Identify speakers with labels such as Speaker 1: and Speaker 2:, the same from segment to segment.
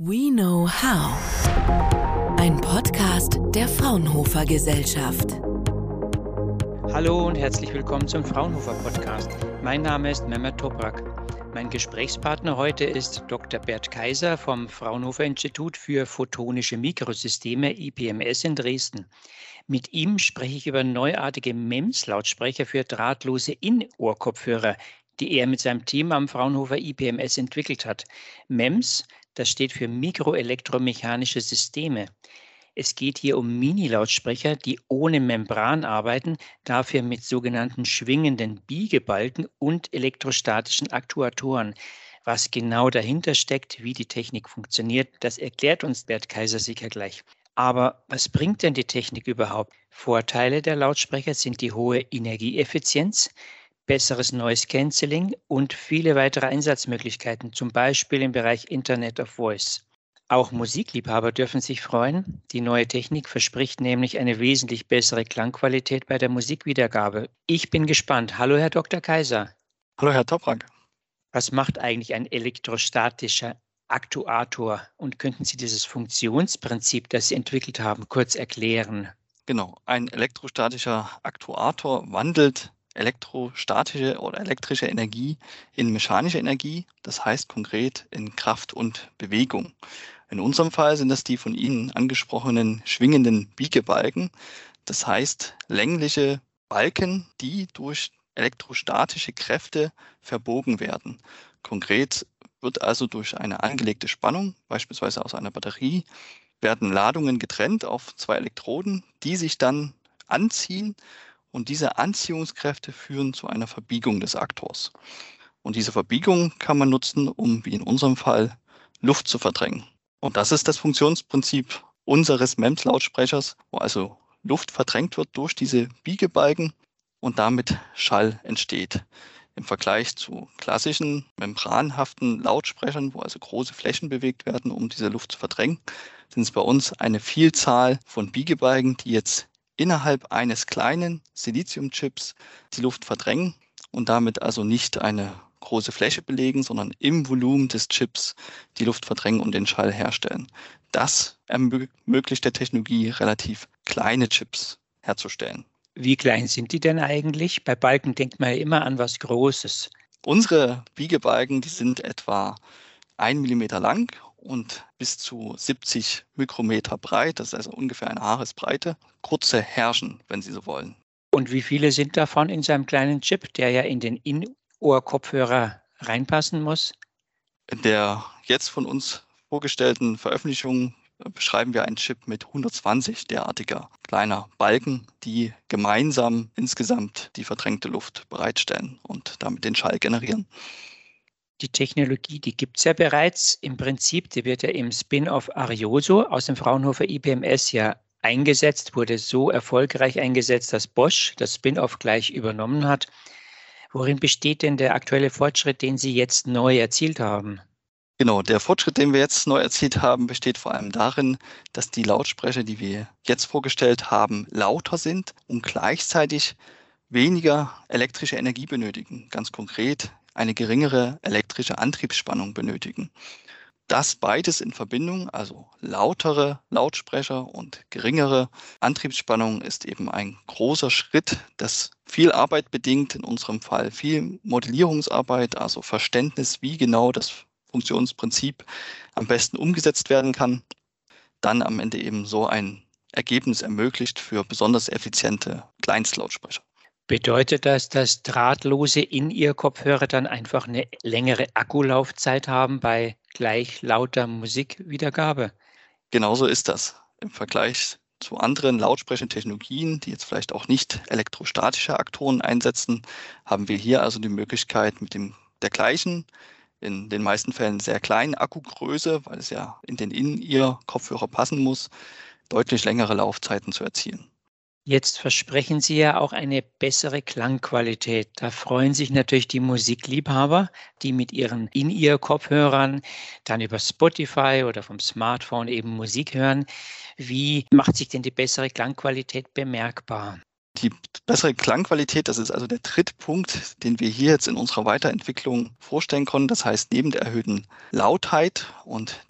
Speaker 1: We Know How. Ein Podcast der Fraunhofer Gesellschaft.
Speaker 2: Hallo und herzlich willkommen zum Fraunhofer Podcast. Mein Name ist Mehmet Toprak. Mein Gesprächspartner heute ist Dr. Bert Kaiser vom Fraunhofer Institut für Photonische Mikrosysteme IPMS in Dresden. Mit ihm spreche ich über neuartige MEMS-Lautsprecher für drahtlose In-Ohr-Kopfhörer, die er mit seinem Team am Fraunhofer IPMS entwickelt hat. MEMS das steht für mikroelektromechanische Systeme. Es geht hier um Mini-Lautsprecher, die ohne Membran arbeiten, dafür mit sogenannten schwingenden Biegebalken und elektrostatischen Aktuatoren. Was genau dahinter steckt, wie die Technik funktioniert, das erklärt uns Bert Kaiser sicher gleich. Aber was bringt denn die Technik überhaupt? Vorteile der Lautsprecher sind die hohe Energieeffizienz, besseres Noise Cancelling und viele weitere Einsatzmöglichkeiten, zum Beispiel im Bereich Internet of Voice. Auch Musikliebhaber dürfen sich freuen. Die neue Technik verspricht nämlich eine wesentlich bessere Klangqualität bei der Musikwiedergabe. Ich bin gespannt. Hallo, Herr Dr. Kaiser.
Speaker 3: Hallo, Herr Toprak.
Speaker 2: Was macht eigentlich ein elektrostatischer Aktuator? Und könnten Sie dieses Funktionsprinzip, das Sie entwickelt haben, kurz erklären?
Speaker 3: Genau, ein elektrostatischer Aktuator wandelt elektrostatische oder elektrische Energie in mechanische Energie, das heißt konkret in Kraft und Bewegung. In unserem Fall sind das die von Ihnen angesprochenen schwingenden Biegebalken, das heißt längliche Balken, die durch elektrostatische Kräfte verbogen werden. Konkret wird also durch eine angelegte Spannung, beispielsweise aus einer Batterie, werden Ladungen getrennt auf zwei Elektroden, die sich dann anziehen und diese Anziehungskräfte führen zu einer Verbiegung des Aktors. Und diese Verbiegung kann man nutzen, um, wie in unserem Fall, Luft zu verdrängen. Und das ist das Funktionsprinzip unseres MEMS-Lautsprechers, wo also Luft verdrängt wird durch diese Biegebalken und damit Schall entsteht. Im Vergleich zu klassischen membranhaften Lautsprechern, wo also große Flächen bewegt werden, um diese Luft zu verdrängen, sind es bei uns eine Vielzahl von Biegebalken, die jetzt innerhalb eines kleinen Siliziumchips die Luft verdrängen und damit also nicht eine große Fläche belegen, sondern im Volumen des Chips die Luft verdrängen und den Schall herstellen. Das ermöglicht der Technologie, relativ kleine Chips herzustellen.
Speaker 2: Wie klein sind die denn eigentlich? Bei Balken denkt man ja immer an was Großes.
Speaker 3: Unsere Biegebalken, die sind etwa ein Millimeter lang und bis zu 70 Mikrometer breit, das ist also ungefähr eine Haaresbreite. Kurze Herrschen, wenn Sie so wollen.
Speaker 2: Und wie viele sind davon in seinem kleinen Chip, der ja in den In-Ohr-Kopfhörer reinpassen muss?
Speaker 3: In der jetzt von uns vorgestellten Veröffentlichung beschreiben wir einen Chip mit 120 derartiger kleiner Balken, die gemeinsam insgesamt die verdrängte Luft bereitstellen und damit den Schall generieren
Speaker 2: die Technologie, die gibt es ja bereits. Im Prinzip, die wird ja im Spin-off Arioso aus dem Fraunhofer IPMS ja eingesetzt, wurde so erfolgreich eingesetzt, dass Bosch das Spin-off gleich übernommen hat. Worin besteht denn der aktuelle Fortschritt, den Sie jetzt neu erzielt haben?
Speaker 3: Genau, der Fortschritt, den wir jetzt neu erzielt haben, besteht vor allem darin, dass die Lautsprecher, die wir jetzt vorgestellt haben, lauter sind und gleichzeitig weniger elektrische Energie benötigen. Ganz konkret eine geringere elektrische Antriebsspannung benötigen. Das beides in Verbindung, also lautere Lautsprecher und geringere Antriebsspannung, ist eben ein großer Schritt, das viel Arbeit bedingt, in unserem Fall viel Modellierungsarbeit, also Verständnis, wie genau das Funktionsprinzip am besten umgesetzt werden kann, dann am Ende eben so ein Ergebnis ermöglicht für besonders effiziente Kleinstlautsprecher.
Speaker 2: Bedeutet das, dass drahtlose In-Ear-Kopfhörer dann einfach eine längere Akkulaufzeit haben bei gleich lauter Musikwiedergabe?
Speaker 3: Genauso ist das. Im Vergleich zu anderen Lautsprechertechnologien, die jetzt vielleicht auch nicht elektrostatische Aktoren einsetzen, haben wir hier also die Möglichkeit mit dem der gleichen, in den meisten Fällen sehr kleinen Akkugröße, weil es ja in den In-Ear-Kopfhörer passen muss, deutlich längere Laufzeiten zu erzielen.
Speaker 2: Jetzt versprechen Sie ja auch eine bessere Klangqualität. Da freuen sich natürlich die Musikliebhaber, die mit ihren In-Ear-Kopfhörern dann über Spotify oder vom Smartphone eben Musik hören. Wie macht sich denn die bessere Klangqualität bemerkbar?
Speaker 3: Die bessere Klangqualität, das ist also der dritte Punkt, den wir hier jetzt in unserer Weiterentwicklung vorstellen konnten. Das heißt, neben der erhöhten Lautheit und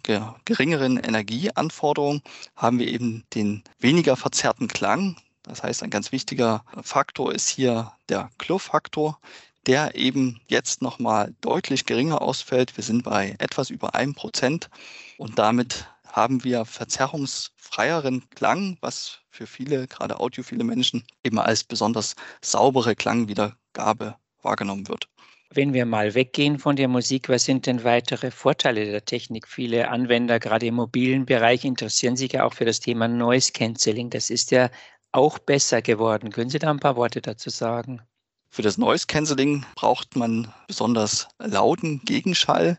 Speaker 3: geringeren Energieanforderungen haben wir eben den weniger verzerrten Klang. Das heißt, ein ganz wichtiger Faktor ist hier der Club-Faktor, der eben jetzt nochmal deutlich geringer ausfällt. Wir sind bei etwas über einem Prozent und damit haben wir verzerrungsfreieren Klang, was für viele, gerade audiophile Menschen, eben als besonders saubere Klangwiedergabe wahrgenommen wird.
Speaker 2: Wenn wir mal weggehen von der Musik, was sind denn weitere Vorteile der Technik? Viele Anwender, gerade im mobilen Bereich, interessieren sich ja auch für das Thema Noise Cancelling. Das ist ja auch besser geworden. Können Sie da ein paar Worte dazu sagen?
Speaker 3: Für das Noise Cancelling braucht man besonders lauten Gegenschall,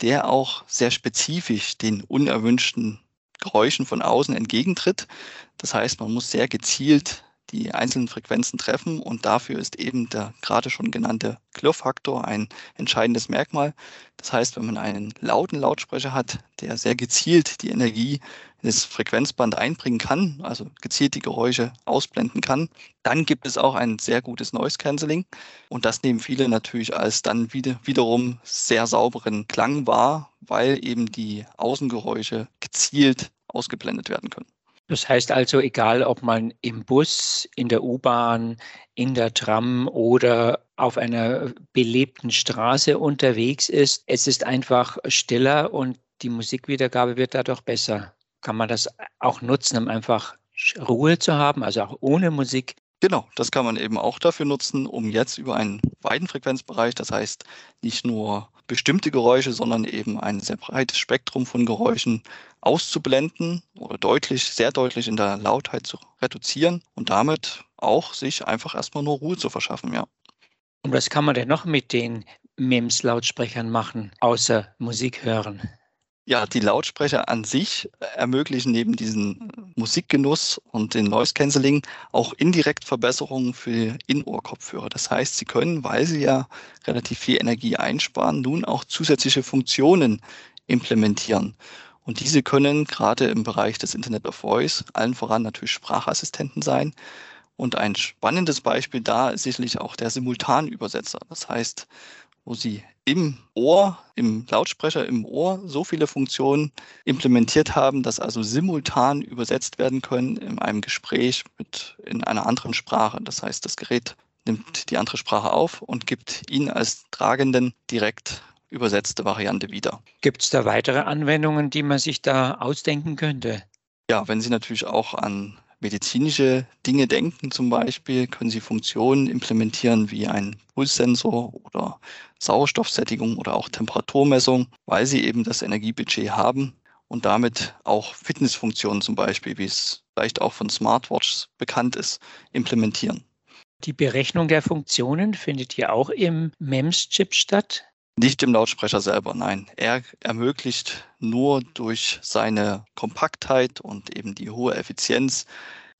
Speaker 3: der auch sehr spezifisch den unerwünschten Geräuschen von außen entgegentritt. Das heißt, man muss sehr gezielt die einzelnen Frequenzen treffen und dafür ist eben der gerade schon genannte Klirrfaktor ein entscheidendes Merkmal. Das heißt, wenn man einen lauten Lautsprecher hat, der sehr gezielt die Energie in das Frequenzband einbringen kann, also gezielt die Geräusche ausblenden kann, dann gibt es auch ein sehr gutes Noise Cancelling und das nehmen viele natürlich als dann wieder, wiederum sehr sauberen Klang wahr, weil eben die Außengeräusche gezielt ausgeblendet werden können.
Speaker 2: Das heißt also, egal ob man im Bus, in der U-Bahn, in der Tram oder auf einer belebten Straße unterwegs ist, es ist einfach stiller und die Musikwiedergabe wird dadurch besser. Kann man das auch nutzen, um einfach Ruhe zu haben, also auch ohne Musik
Speaker 3: Genau, das kann man eben auch dafür nutzen, um jetzt über einen weiten Frequenzbereich, das heißt nicht nur bestimmte Geräusche, sondern eben ein sehr breites Spektrum von Geräuschen auszublenden oder deutlich, sehr deutlich in der Lautheit zu reduzieren und damit auch sich einfach erstmal nur Ruhe zu verschaffen, ja.
Speaker 2: Und was kann man denn noch mit den MEMS-Lautsprechern machen, außer Musik hören?
Speaker 3: Ja, die Lautsprecher an sich ermöglichen neben diesem Musikgenuss und den Noise Cancelling auch indirekt Verbesserungen für In-Ohr-Kopfhörer. Das heißt, sie können, weil sie ja relativ viel Energie einsparen, nun auch zusätzliche Funktionen implementieren. Und diese können gerade im Bereich des Internet of Voice, allen voran natürlich Sprachassistenten sein. Und ein spannendes Beispiel da ist sicherlich auch der Simultanübersetzer. Das heißt, wo sie im Ohr, im Lautsprecher im Ohr so viele Funktionen implementiert haben, dass also simultan übersetzt werden können in einem Gespräch mit in einer anderen Sprache. Das heißt, das Gerät nimmt die andere Sprache auf und gibt Ihnen als Tragenden direkt übersetzte Variante wieder.
Speaker 2: Gibt es da weitere Anwendungen, die man sich da ausdenken könnte?
Speaker 3: Ja, wenn Sie natürlich auch an medizinische Dinge denken, zum Beispiel können Sie Funktionen implementieren wie ein Pulssensor oder Sauerstoffsättigung oder auch Temperaturmessung, weil Sie eben das Energiebudget haben und damit auch Fitnessfunktionen zum Beispiel, wie es vielleicht auch von Smartwatches bekannt ist, implementieren.
Speaker 2: Die Berechnung der Funktionen findet hier auch im MEMS-Chip statt?
Speaker 3: Nicht im Lautsprecher selber, nein. Er ermöglicht nur durch seine Kompaktheit und eben die hohe Effizienz,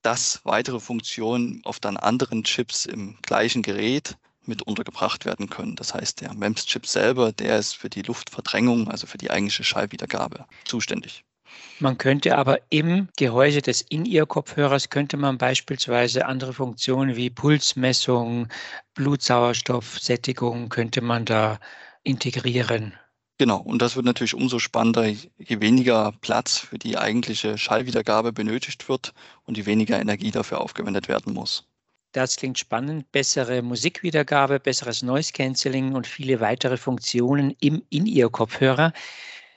Speaker 3: dass weitere Funktionen auf dann anderen Chips im gleichen Gerät mit untergebracht werden können. Das heißt, der MEMS-Chip selber, der ist für die Luftverdrängung, also für die eigentliche Schallwiedergabe zuständig.
Speaker 2: Man könnte aber im Gehäuse des In-Ear-Kopfhörers könnte man beispielsweise andere Funktionen wie Pulsmessung, Blutsauerstoffsättigung könnte man da integrieren.
Speaker 3: Genau, und das wird natürlich umso spannender, je weniger Platz für die eigentliche Schallwiedergabe benötigt wird und je weniger Energie dafür aufgewendet werden muss.
Speaker 2: Das klingt spannend. Bessere Musikwiedergabe, besseres Noise Cancelling und viele weitere Funktionen im In-Ear-Kopfhörer.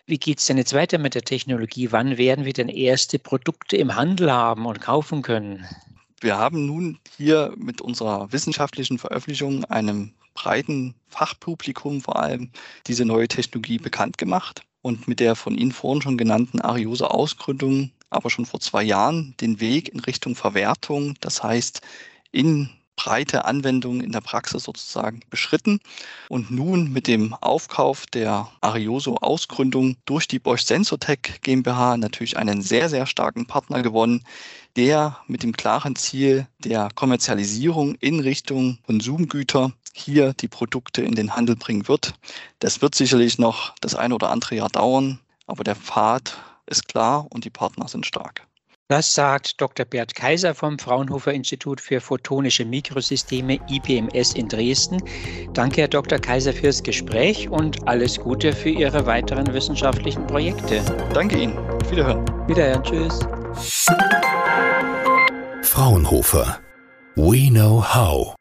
Speaker 2: Wie geht es denn jetzt weiter mit der Technologie? Wann werden wir denn erste Produkte im Handel haben und kaufen können?
Speaker 3: Wir haben nun hier mit unserer wissenschaftlichen Veröffentlichung einem breiten Fachpublikum vor allem diese neue Technologie bekannt gemacht und mit der von Ihnen vorhin schon genannten Arioso-Ausgründung aber schon vor zwei Jahren den Weg in Richtung Verwertung, das heißt in breite Anwendungen in der Praxis sozusagen beschritten und nun mit dem Aufkauf der Arioso-Ausgründung durch die Bosch Sensortech GmbH natürlich einen sehr, sehr starken Partner gewonnen, der mit dem klaren Ziel der Kommerzialisierung in Richtung Konsumgüter hier die Produkte in den Handel bringen wird. Das wird sicherlich noch das eine oder andere Jahr dauern, aber der Pfad ist klar und die Partner sind stark.
Speaker 2: Das sagt Dr. Bert Kaiser vom Fraunhofer Institut für Photonische Mikrosysteme IPMS in Dresden. Danke, Herr Dr. Kaiser, fürs Gespräch und alles Gute für Ihre weiteren wissenschaftlichen Projekte.
Speaker 3: Danke Ihnen. Wiederhören.
Speaker 2: Wiederhören. Tschüss.
Speaker 4: Fraunhofer. We know how.